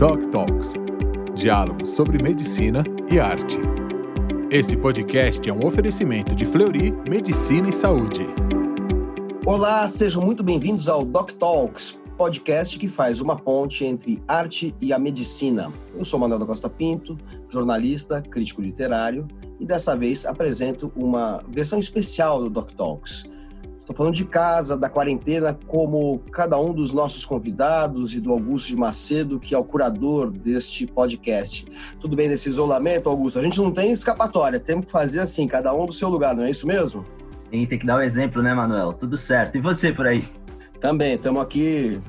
Doc Talks diálogos sobre medicina e arte. Esse podcast é um oferecimento de Fleury Medicina e Saúde. Olá, sejam muito bem-vindos ao Doc Talks, podcast que faz uma ponte entre arte e a medicina. Eu sou Manuel da Costa Pinto, jornalista, crítico literário, e dessa vez apresento uma versão especial do Doc Talks Estou falando de casa, da quarentena, como cada um dos nossos convidados e do Augusto de Macedo, que é o curador deste podcast. Tudo bem nesse isolamento, Augusto? A gente não tem escapatória, temos que fazer assim, cada um do seu lugar, não é isso mesmo? Sim, tem que dar o exemplo, né, Manuel? Tudo certo. E você por aí? Também, estamos aqui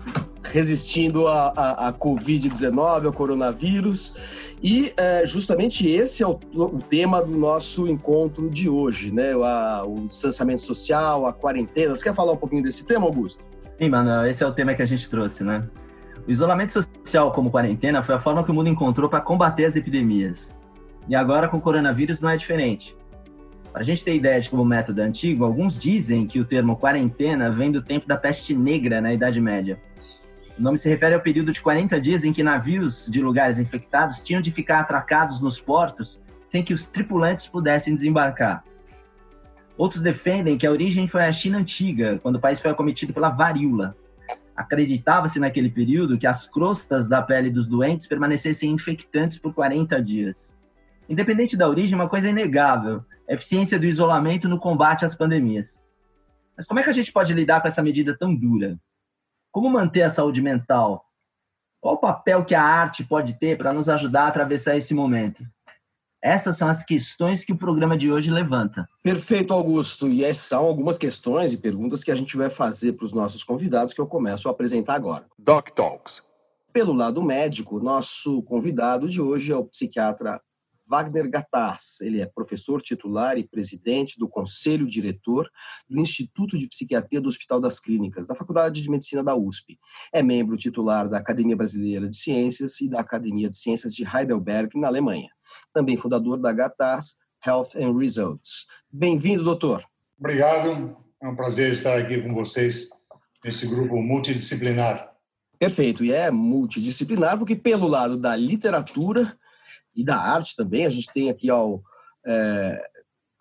resistindo à, à, Covid-19, ao coronavírus. E é, justamente esse é o, o, tema do nosso encontro de hoje, né? A, o distanciamento social, a quarentena. Você quer falar um pouquinho desse tema, Augusto? Sim, Manuel, esse é o tema que a gente trouxe, né? O isolamento social como quarentena foi a forma que o mundo encontrou para combater as epidemias. E agora com o coronavírus não é diferente. A gente ter ideia de como método antigo, alguns dizem que o termo quarentena vem do tempo da peste negra na Idade Média o nome se refere ao período de 40 dias em que navios de lugares infectados tinham de ficar atracados nos portos sem que os tripulantes pudessem desembarcar. Outros defendem que a origem foi a China antiga, quando o país foi acometido pela varíola. Acreditava-se naquele período que as crostas da pele dos doentes permanecessem infectantes por 40 dias. Independente da origem, uma coisa é inegável: a eficiência do isolamento no combate às pandemias. Mas como é que a gente pode lidar com essa medida tão dura? Como manter a saúde mental? Qual o papel que a arte pode ter para nos ajudar a atravessar esse momento? Essas são as questões que o programa de hoje levanta. Perfeito, Augusto. E essas são algumas questões e perguntas que a gente vai fazer para os nossos convidados, que eu começo a apresentar agora. Doc Talks. Pelo lado médico, nosso convidado de hoje é o psiquiatra Wagner Gattas. Ele é professor titular e presidente do Conselho Diretor do Instituto de Psiquiatria do Hospital das Clínicas, da Faculdade de Medicina da USP. É membro titular da Academia Brasileira de Ciências e da Academia de Ciências de Heidelberg, na Alemanha. Também fundador da Gattas Health and Results. Bem-vindo, doutor. Obrigado. É um prazer estar aqui com vocês neste grupo multidisciplinar. Perfeito, e é multidisciplinar porque, pelo lado da literatura, e da arte também. A gente tem aqui ao, é,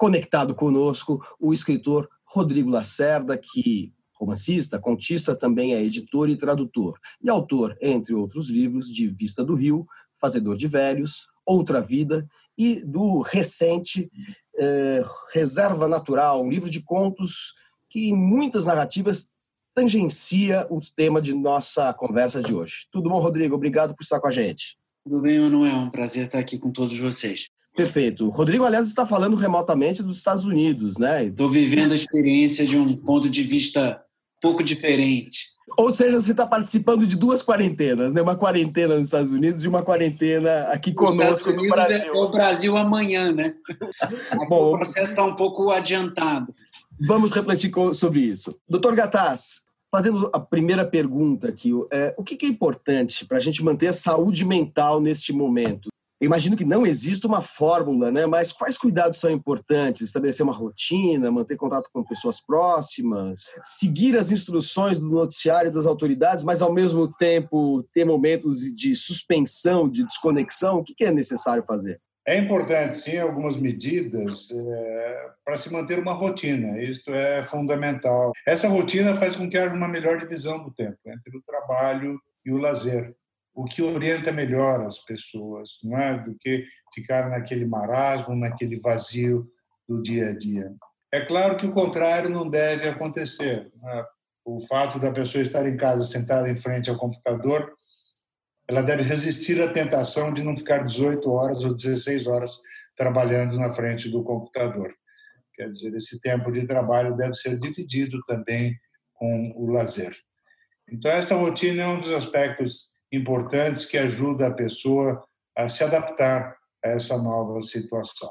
conectado conosco o escritor Rodrigo Lacerda, que romancista, contista, também é editor e tradutor, e autor, entre outros livros, de Vista do Rio, Fazedor de Velhos, Outra Vida e do recente é, Reserva Natural, um livro de contos que em muitas narrativas tangencia o tema de nossa conversa de hoje. Tudo bom, Rodrigo? Obrigado por estar com a gente. Tudo bem, Manuel? É um prazer estar aqui com todos vocês. Perfeito. Rodrigo, aliás, está falando remotamente dos Estados Unidos, né? Estou vivendo a experiência de um ponto de vista pouco diferente. Ou seja, você está participando de duas quarentenas, né? Uma quarentena nos Estados Unidos e uma quarentena aqui conosco no Brasil. É o Brasil amanhã, né? Bom, o processo está um pouco adiantado. Vamos refletir sobre isso. Doutor Gataz, Fazendo a primeira pergunta aqui, é, o que é importante para a gente manter a saúde mental neste momento? Imagino que não existe uma fórmula, né? Mas quais cuidados são importantes? Estabelecer uma rotina, manter contato com pessoas próximas, seguir as instruções do noticiário das autoridades, mas ao mesmo tempo ter momentos de suspensão, de desconexão. O que é necessário fazer? É importante, sim, algumas medidas é, para se manter uma rotina, isto é fundamental. Essa rotina faz com que haja uma melhor divisão do tempo entre o trabalho e o lazer, o que orienta melhor as pessoas, não é? Do que ficar naquele marasmo, naquele vazio do dia a dia. É claro que o contrário não deve acontecer. Né? O fato da pessoa estar em casa sentada em frente ao computador ela deve resistir à tentação de não ficar 18 horas ou 16 horas trabalhando na frente do computador. Quer dizer, esse tempo de trabalho deve ser dividido também com o lazer. Então, essa rotina é um dos aspectos importantes que ajuda a pessoa a se adaptar a essa nova situação.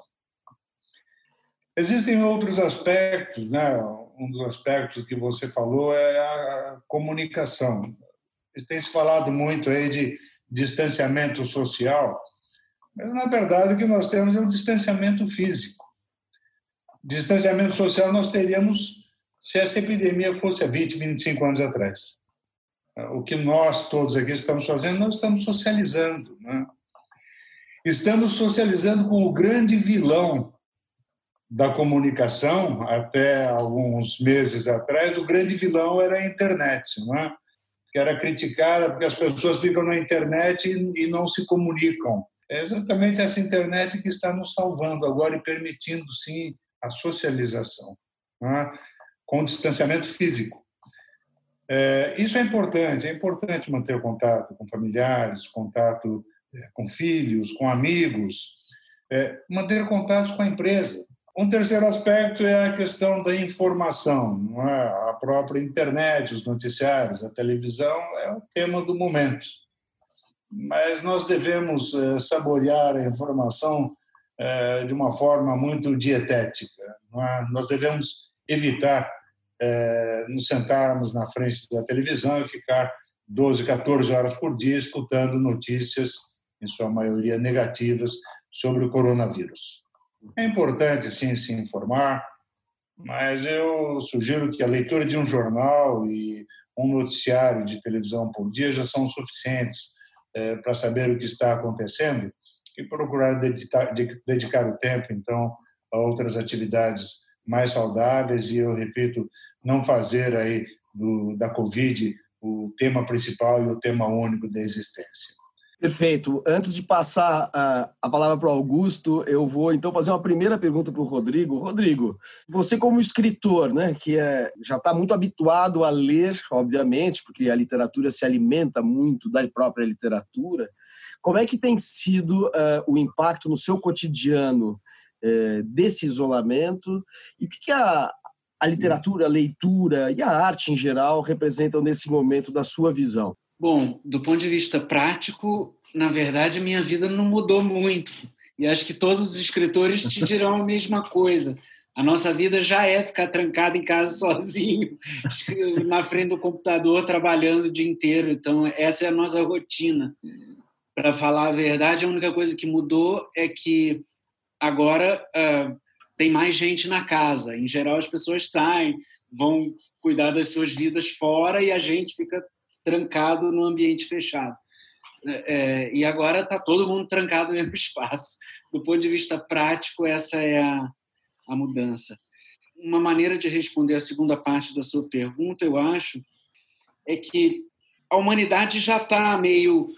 Existem outros aspectos, né? Um dos aspectos que você falou é a comunicação. Tem se falado muito aí de distanciamento social, mas na verdade o que nós temos é um distanciamento físico. Distanciamento social nós teríamos se essa epidemia fosse há 20, 25 anos atrás. o que nós todos aqui estamos fazendo, nós estamos socializando. Né? Estamos socializando com o grande vilão da comunicação, até alguns meses atrás, o grande vilão era a internet, não é? Que era criticada porque as pessoas ficam na internet e não se comunicam. É exatamente essa internet que está nos salvando agora e permitindo, sim, a socialização, é? com distanciamento físico. É, isso é importante, é importante manter o contato com familiares, contato é, com filhos, com amigos, é, manter contato com a empresa. Um terceiro aspecto é a questão da informação. É? A própria internet, os noticiários, a televisão é o tema do momento. Mas nós devemos é, saborear a informação é, de uma forma muito dietética. Nós devemos evitar é, nos sentarmos na frente da televisão e ficar 12, 14 horas por dia escutando notícias, em sua maioria negativas, sobre o coronavírus. É importante, sim, se informar, mas eu sugiro que a leitura de um jornal e um noticiário de televisão por dia já são suficientes é, para saber o que está acontecendo e procurar dedicar, dedicar o tempo, então, a outras atividades mais saudáveis e, eu repito, não fazer aí do, da Covid o tema principal e o tema único da existência. Perfeito. Antes de passar a, a palavra para o Augusto, eu vou então fazer uma primeira pergunta para o Rodrigo. Rodrigo, você como escritor, né, que é, já está muito habituado a ler, obviamente, porque a literatura se alimenta muito da própria literatura, como é que tem sido uh, o impacto no seu cotidiano uh, desse isolamento e o que, que a, a literatura, a leitura e a arte em geral representam nesse momento da sua visão? Bom, do ponto de vista prático, na verdade, minha vida não mudou muito. E acho que todos os escritores te dirão a mesma coisa. A nossa vida já é ficar trancado em casa sozinho, na frente do computador, trabalhando o dia inteiro. Então, essa é a nossa rotina. Para falar a verdade, a única coisa que mudou é que agora uh, tem mais gente na casa. Em geral, as pessoas saem, vão cuidar das suas vidas fora e a gente fica trancado no ambiente fechado. É, é e agora está todo mundo trancado no mesmo espaço. Do ponto de vista prático, essa é a, a mudança. Uma maneira de responder a segunda parte da sua pergunta, eu acho, é que a humanidade já está meio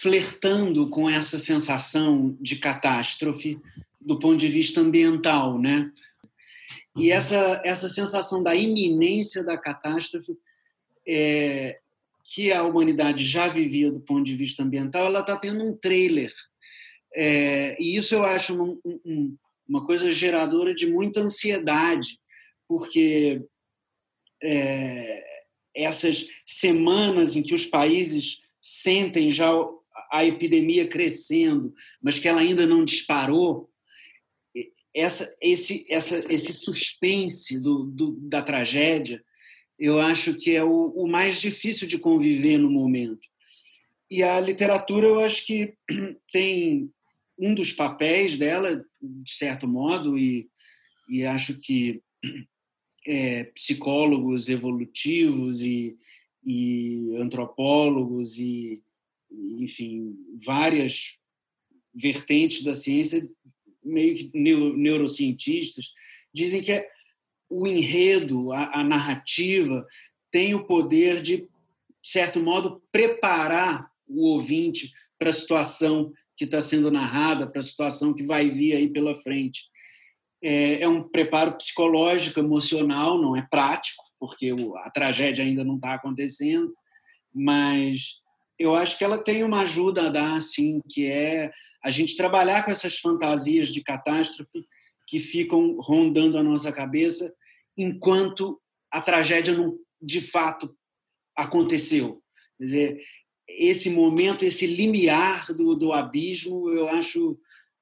flertando com essa sensação de catástrofe do ponto de vista ambiental, né? E essa essa sensação da iminência da catástrofe é, que a humanidade já vivia do ponto de vista ambiental, ela está tendo um trailer. É, e isso eu acho um, um, uma coisa geradora de muita ansiedade, porque é, essas semanas em que os países sentem já a epidemia crescendo, mas que ela ainda não disparou, essa, esse, essa, esse suspense do, do, da tragédia, eu acho que é o, o, mais difícil de conviver no momento. E a literatura, eu acho que tem um dos papéis dela, de certo modo, e, e acho que é, psicólogos evolutivos e, e antropólogos e, enfim, várias vertentes da ciência meio que neurocientistas, dizem que é o enredo, a, a narrativa, tem o poder de, de certo modo, preparar o ouvinte para a situação que está sendo narrada, para a situação que vai vir aí pela frente. É, é, um preparo psicológico, emocional, não é prático, porque a tragédia ainda não está acontecendo, mas eu acho que ela tem uma ajuda a dar, assim, que é a gente trabalhar com essas fantasias de catástrofe que ficam rondando a nossa cabeça enquanto a tragédia não de fato aconteceu. Quer dizer, esse momento, esse limiar do, do abismo, eu acho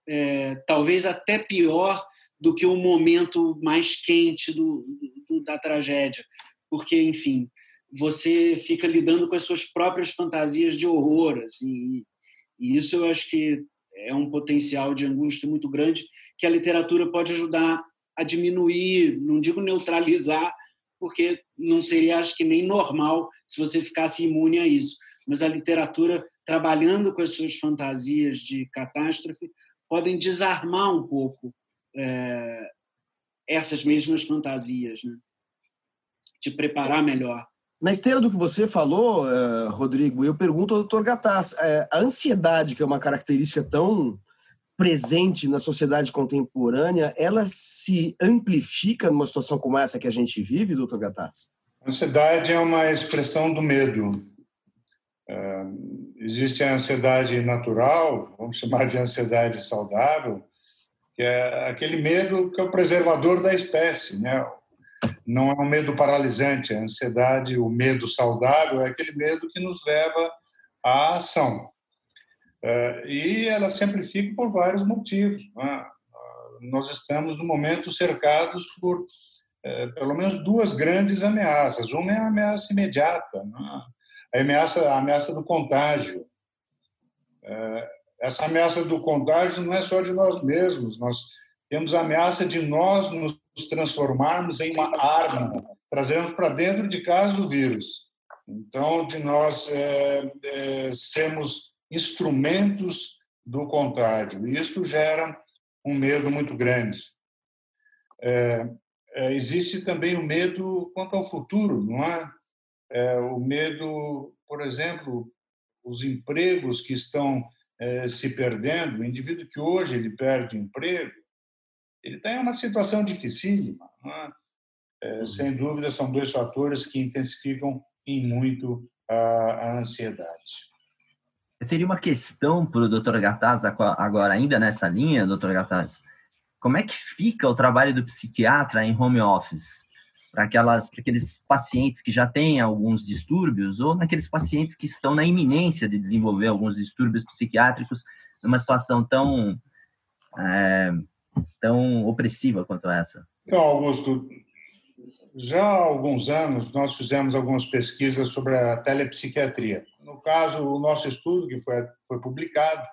é, talvez até pior do que o momento mais quente do, do, da tragédia, porque, enfim, você fica lidando com as suas próprias fantasias de horror, assim, e isso eu acho que é um potencial de angústia muito grande que a literatura pode ajudar a diminuir, não digo neutralizar, porque não seria, acho que, nem normal se você ficasse imune a isso. Mas a literatura, trabalhando com as suas fantasias de catástrofe, podem desarmar um pouco é, essas mesmas fantasias, né? te preparar melhor. Na esteira do que você falou, uh, Rodrigo, eu pergunto ao doutor Gataz, uh, a ansiedade, que é uma característica tão presente na sociedade contemporânea, ela se amplifica numa situação como essa que a gente vive, doutor Gataz? Ansiedade é uma expressão do medo. Uh, existe a ansiedade natural, vamos chamar de ansiedade saudável, que é aquele medo que é o preservador da espécie, né? Não é um medo paralisante, a ansiedade, o medo saudável é aquele medo que nos leva à ação. É, e ela se amplifica por vários motivos. Né? Nós estamos, no momento, cercados por é, pelo menos duas grandes ameaças. Uma é a ameaça imediata, né? a, ameaça, a ameaça do contágio. É, essa ameaça do contágio não é só de nós mesmos, nós temos a ameaça de nós nos transformarmos em uma arma, trazermos para dentro de casa o vírus. Então, de nós é, é, sermos instrumentos do contágio. E isso gera um medo muito grande. É, é, existe também o medo quanto ao futuro, não é? é? O medo, por exemplo, os empregos que estão é, se perdendo, o indivíduo que hoje ele perde emprego, ele está em uma situação dificílima. É? É, uhum. sem dúvida, são dois fatores que intensificam em muito a, a ansiedade. Eu teria uma questão para o Dr. Gataz agora, ainda nessa linha, Dr. Gataz. Como é que fica o trabalho do psiquiatra em home office? Para aqueles pacientes que já têm alguns distúrbios ou naqueles pacientes que estão na iminência de desenvolver alguns distúrbios psiquiátricos numa situação tão, é, tão opressiva quanto essa? Então, Augusto, já há alguns anos nós fizemos algumas pesquisas sobre a telepsiquiatria. No caso, o nosso estudo, que foi, foi publicado,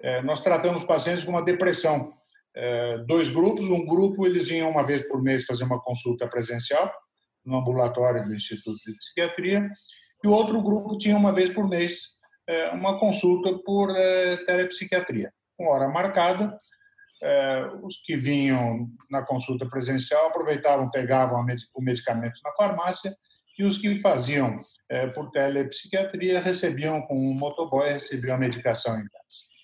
é, nós tratamos pacientes com uma depressão. É, dois grupos, um grupo eles vinham uma vez por mês fazer uma consulta presencial no ambulatório do Instituto de Psiquiatria, e o outro grupo tinha uma vez por mês é, uma consulta por é, telepsiquiatria, com hora marcada, é, os que vinham na consulta presencial aproveitavam, pegavam o medicamento na farmácia e os que faziam é, por telepsiquiatria recebiam com um motoboy, recebiam a medicação em casa.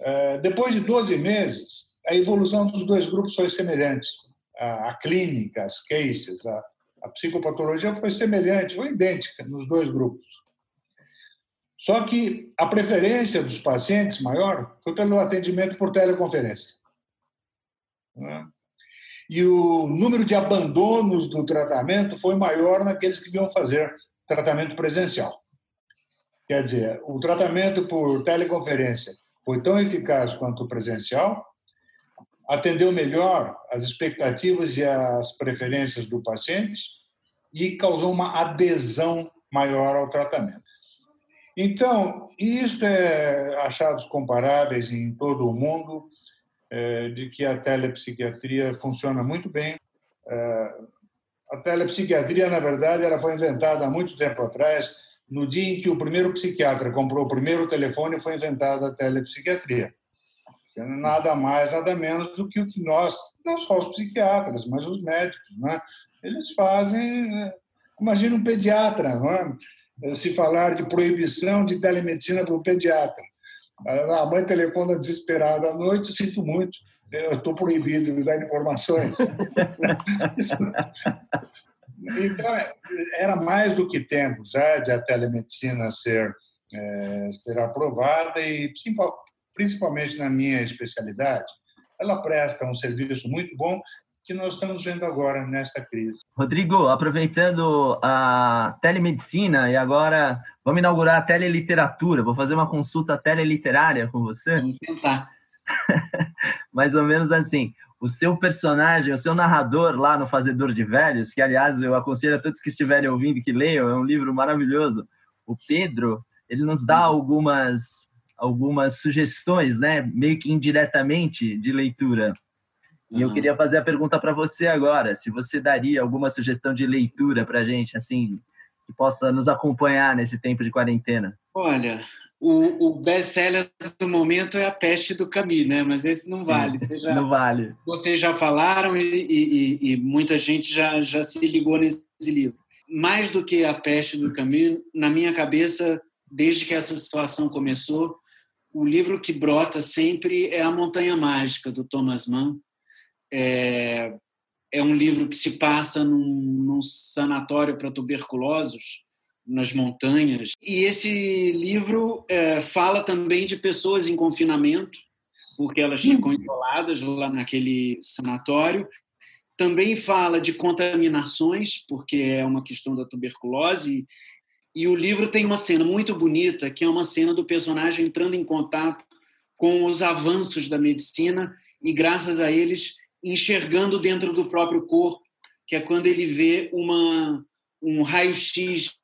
É, depois de 12 meses, a evolução dos dois grupos foi semelhante. A, a clínica, as queixas, a, a psicopatologia foi semelhante, foi idêntica nos dois grupos. Só que a preferência dos pacientes maior foi pelo atendimento por teleconferência. Né? E o número de abandonos do tratamento foi maior naqueles que vinham fazer tratamento presencial. Quer dizer, o tratamento por teleconferência foi tão eficaz quanto o presencial, atendeu melhor as expectativas e as preferências do paciente e causou uma adesão maior ao tratamento. Então, isto é achados comparáveis em todo o mundo, é, de que a telepsiquiatria funciona muito bem. É, a telepsiquiatria, na verdade, ela foi inventada há muito tempo atrás. No dia em que o primeiro psiquiatra comprou o primeiro telefone, foi inventada a telepsiquiatria. Nada mais, nada menos do que o que nós, não só os psiquiatras, mas os médicos, né? eles fazem. Imagina um pediatra, não é? Se falar de proibição de telemedicina para o pediatra. A mãe telefona desesperada à noite, sinto muito, eu estou proibido de dar informações. então, era mais do que tempo já de a telemedicina ser, é, ser aprovada e, principalmente na minha especialidade, ela presta um serviço muito bom que nós estamos vendo agora nesta crise. Rodrigo, aproveitando a telemedicina e agora vamos inaugurar a teleliteratura, vou fazer uma consulta teleliterária com você. Vamos tentar. Mais ou menos assim. O seu personagem, o seu narrador lá no Fazedor de Velhos, que aliás eu aconselho a todos que estiverem ouvindo que leiam, é um livro maravilhoso. O Pedro, ele nos dá algumas algumas sugestões, né, meio que indiretamente de leitura E eu queria fazer a pergunta para você agora, se você daria alguma sugestão de leitura para a gente, assim, que possa nos acompanhar nesse tempo de quarentena. Olha, o, o best-seller do momento é A Peste do Camus, né? Mas esse não vale. Já, não vale. Vocês já falaram e, e, e, muita gente já, já se ligou nesse livro. Mais do que A Peste do Camus, na minha cabeça, desde que essa situação começou, o livro que brota sempre é A Montanha Mágica, do Thomas Mann, é, é um livro que se passa num, num sanatório para tuberculosos nas montanhas. E esse livro é, fala também de pessoas em confinamento, porque elas ficam uhum. isoladas lá naquele sanatório. Também fala de contaminações, porque é uma questão da tuberculose. E o livro tem uma cena muito bonita, que é uma cena do personagem entrando em contato com os avanços da medicina e, graças a eles, enxergando dentro do próprio corpo, que é quando ele vê uma, um raio-x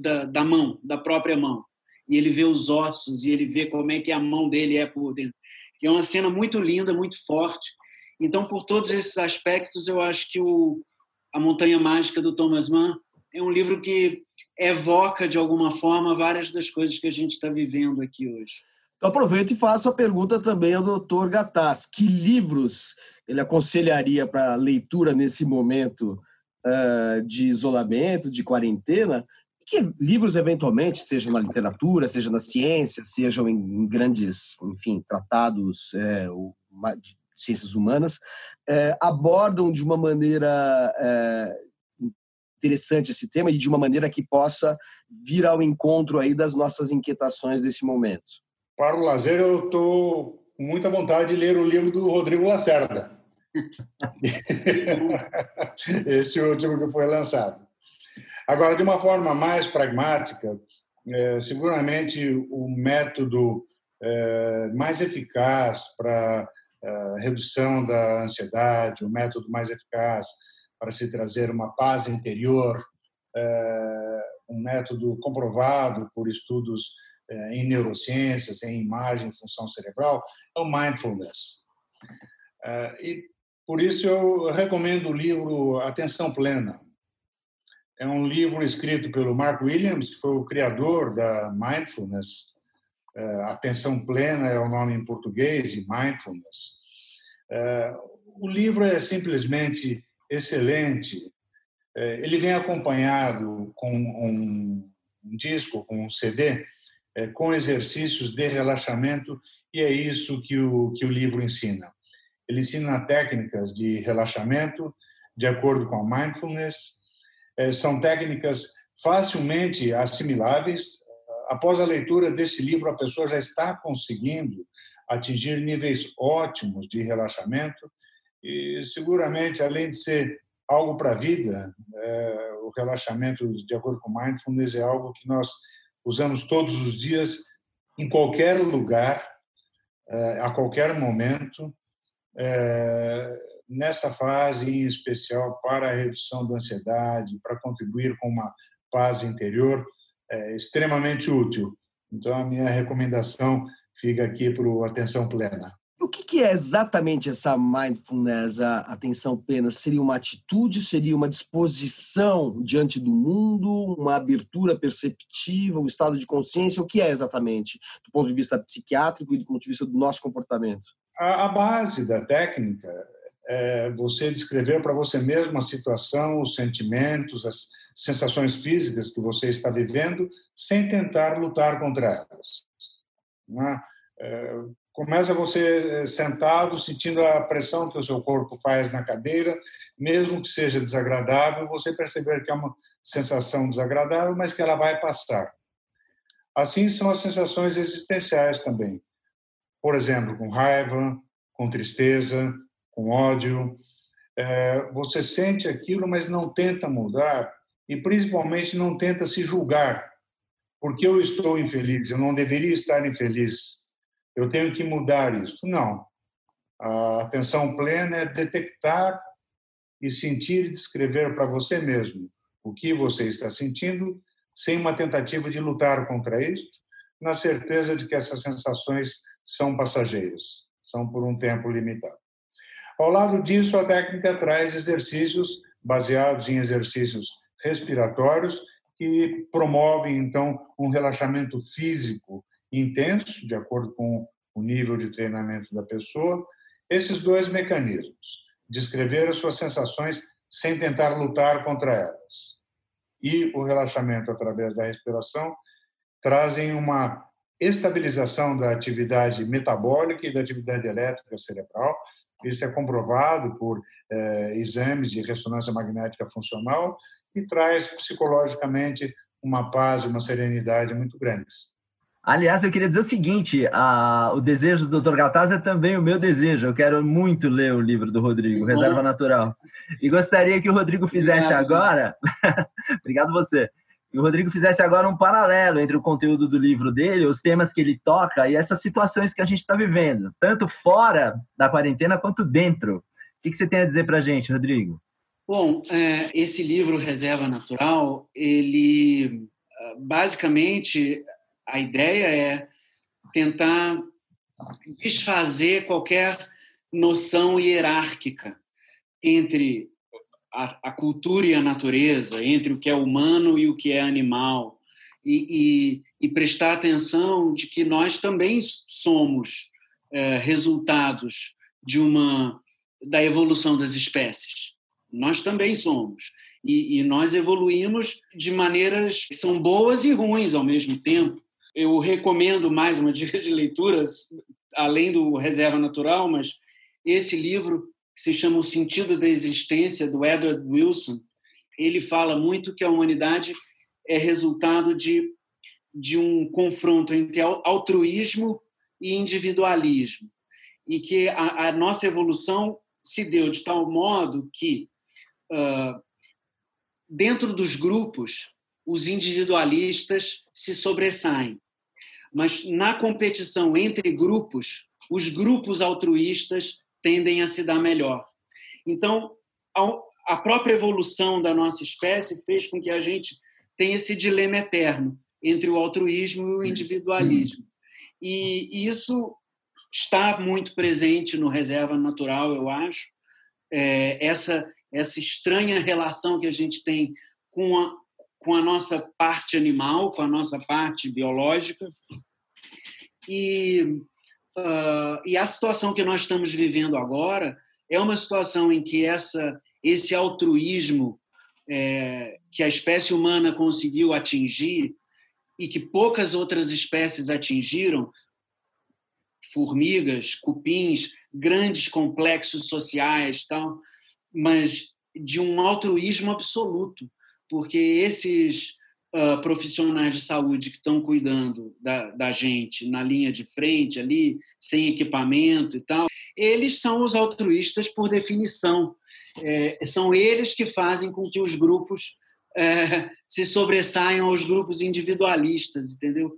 da, da mão, da própria mão. E ele vê os ossos e ele vê como é que a mão dele é por dentro. Que é uma cena muito linda, muito forte. Então, por todos esses aspectos, eu acho que o A Montanha Mágica do Thomas Mann é um livro que evoca, de alguma forma, várias das coisas que a gente está vivendo aqui hoje. Então, aproveito e faço a pergunta também ao doutor Gataz. Que livros ele aconselharia para leitura nesse momento uh, de isolamento, de quarentena? Que livros, eventualmente, sejam na literatura, seja na ciência, sejam em grandes, enfim, tratados é, de ciências humanas, é, abordam de uma maneira é, interessante esse tema e de uma maneira que possa vir ao encontro aí das nossas inquietações desse momento. Para o lazer, eu estou com muita vontade de ler o livro do Rodrigo Lacerda. Esse último que foi lançado. Agora, de uma forma mais pragmática, é, seguramente o método é, mais eficaz para é, redução da ansiedade, o método mais eficaz para se trazer uma paz interior, é, um método comprovado por estudos em neurociências, em imagem função cerebral, é o mindfulness. É, e por isso eu recomendo o livro Atenção Plena. É um livro escrito pelo Mark Williams, que foi o criador da mindfulness. É, Atenção Plena é o nome em português de mindfulness. É, o livro é simplesmente excelente. É, ele vem acompanhado com um, disco, com um CD, com exercícios de relaxamento, e é isso que o, que o livro ensina. Ele ensina técnicas de relaxamento de acordo com a mindfulness. É, são técnicas facilmente assimiláveis. Após a leitura desse livro, a pessoa já está conseguindo atingir níveis ótimos de relaxamento e seguramente, além de ser algo para a vida, é, o relaxamento, de acordo com mindfulness, é algo que nós usamos todos os dias, em qualquer lugar, é, a qualquer momento, é, nessa fase em especial para a redução da ansiedade, para contribuir com uma paz interior, é extremamente útil. Então, a minha recomendação fica aqui para o Atenção Plena. O que é exatamente essa mindfulness, a atenção plena? Seria uma atitude, seria uma disposição diante do mundo, uma abertura perceptiva, um estado de consciência? O que é exatamente, do ponto de vista psiquiátrico e do ponto de vista do nosso comportamento? A, a base da técnica é você descrever para você mesmo a situação, os sentimentos, as sensações físicas que você está vivendo, sem tentar lutar contra elas. É? É, começa você é, sentado, sentindo a pressão que o seu corpo faz na cadeira, mesmo que seja desagradável, você perceber que é uma sensação desagradável, mas que ela vai passar. Assim são as sensações existenciais também por exemplo, com raiva, com tristeza, com ódio. É, você sente aquilo, mas não tenta mudar e principalmente não tenta se julgar. Porque eu estou infeliz, eu não deveria estar infeliz. Eu tenho que mudar isso. Não. A atenção plena é detectar e sentir e descrever para você mesmo o que você está sentindo, sem uma tentativa de lutar contra isso, na certeza de que essas sensações são passageiros, são por um tempo limitado. Ao lado disso, a técnica traz exercícios baseados em exercícios respiratórios que promovem, então, um relaxamento físico intenso, de acordo com o nível de treinamento da pessoa. Esses dois mecanismos, descrever as suas sensações sem tentar lutar contra elas, e o relaxamento através da respiração, trazem uma estabilização da atividade metabólica e da atividade elétrica cerebral. Isso é comprovado por eh, exames de ressonância magnética funcional e traz psicologicamente uma paz e uma serenidade muito grandes. Aliás, eu queria dizer o seguinte: a, o desejo do Dr. Gataz é também o meu desejo. Eu quero muito ler o livro do Rodrigo, Reserva Natural. E gostaria que o Rodrigo fizesse Obrigado. agora. Obrigado você. Que o Rodrigo fizesse agora um paralelo entre o conteúdo do livro dele, os temas que ele toca e essas situações que a gente está vivendo, tanto fora da quarentena quanto dentro. O que, que você tem a dizer para a gente, Rodrigo? Bom, é, esse livro Reserva Natural, ele basicamente a ideia é tentar desfazer qualquer noção hierárquica entre a, a, cultura e a natureza, entre o que é humano e o que é animal, e, e, e prestar atenção de que nós também somos é, resultados de uma da evolução das espécies. Nós também somos. E, e, nós evoluímos de maneiras que são boas e ruins ao mesmo tempo. Eu recomendo mais uma dica de leitura, além do Reserva Natural, mas esse livro que se chama O Sentido da Existência, do Edward Wilson, ele fala muito que a humanidade é resultado de, de um confronto entre altruísmo e individualismo. E que a, a nossa evolução se deu de tal modo que uh, dentro dos grupos, os individualistas se sobressaem. Mas na competição entre grupos, os grupos altruístas tendem a se dar melhor. Então, a própria evolução da nossa espécie fez com que a gente tenha esse dilema eterno entre o altruísmo e o individualismo. E isso está muito presente no Reserva Natural, eu acho. É, essa essa estranha relação que a gente tem com a, com a nossa parte animal, com a nossa parte biológica. E, uh, e a situação que nós estamos vivendo agora é uma situação em que essa, esse altruísmo é, que a espécie humana conseguiu atingir e que poucas outras espécies atingiram, formigas, cupins, grandes complexos sociais, tal, mas de um altruísmo absoluto, porque esses uh, profissionais de saúde que estão cuidando da, da gente na linha de frente ali, sem equipamento e tal, eles são os altruístas por definição. É, são eles que fazem com que os grupos é, se sobressaiam aos grupos individualistas, entendeu?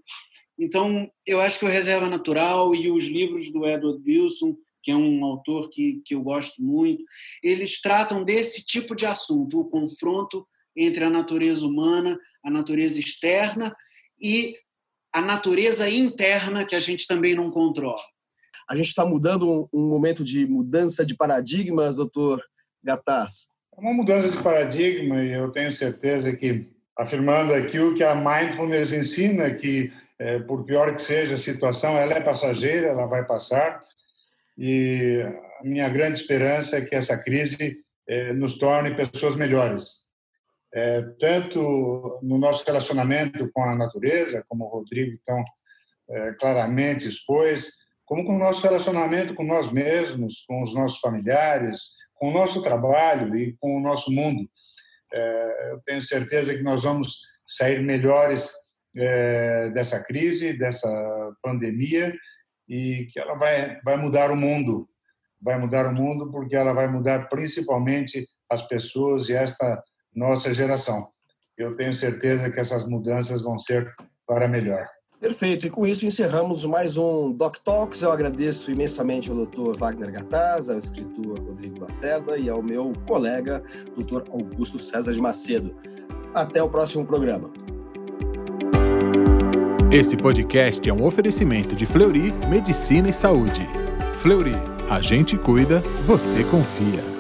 Então, eu acho que o Reserva Natural e os livros do Edward Wilson que é um autor que, que eu gosto muito, eles tratam desse tipo de assunto, o confronto entre a natureza humana, a natureza externa e a natureza interna que a gente também não controla. A gente está mudando um, momento de mudança de paradigmas, doutor Gataz. É uma mudança de paradigma e eu tenho certeza que, afirmando aqui o que a mindfulness ensina, que é, por pior que seja a situação, ela é passageira, ela vai passar, e a minha grande esperança é que essa crise eh, nos torne pessoas melhores. É, tanto no nosso relacionamento com a natureza, como o Rodrigo tão é, claramente expôs, como com o nosso relacionamento com nós mesmos, com os nossos familiares, com o nosso trabalho e com o nosso mundo. É, eu tenho certeza que nós vamos sair melhores é, dessa crise, dessa pandemia, e que ela vai, vai mudar o mundo. Vai mudar o mundo porque ela vai mudar principalmente as pessoas e esta nossa geração. Eu tenho certeza que essas mudanças vão ser para melhor. Perfeito. E com isso encerramos mais um Doc Talks. Eu agradeço imensamente ao Dr. Wagner Gataz, ao escritor Rodrigo Lacerda e ao meu colega, Dr. Augusto César de Macedo. Até o próximo programa. Esse podcast é um oferecimento de Fleury Medicina e Saúde. Fleury A gente cuida, você confia.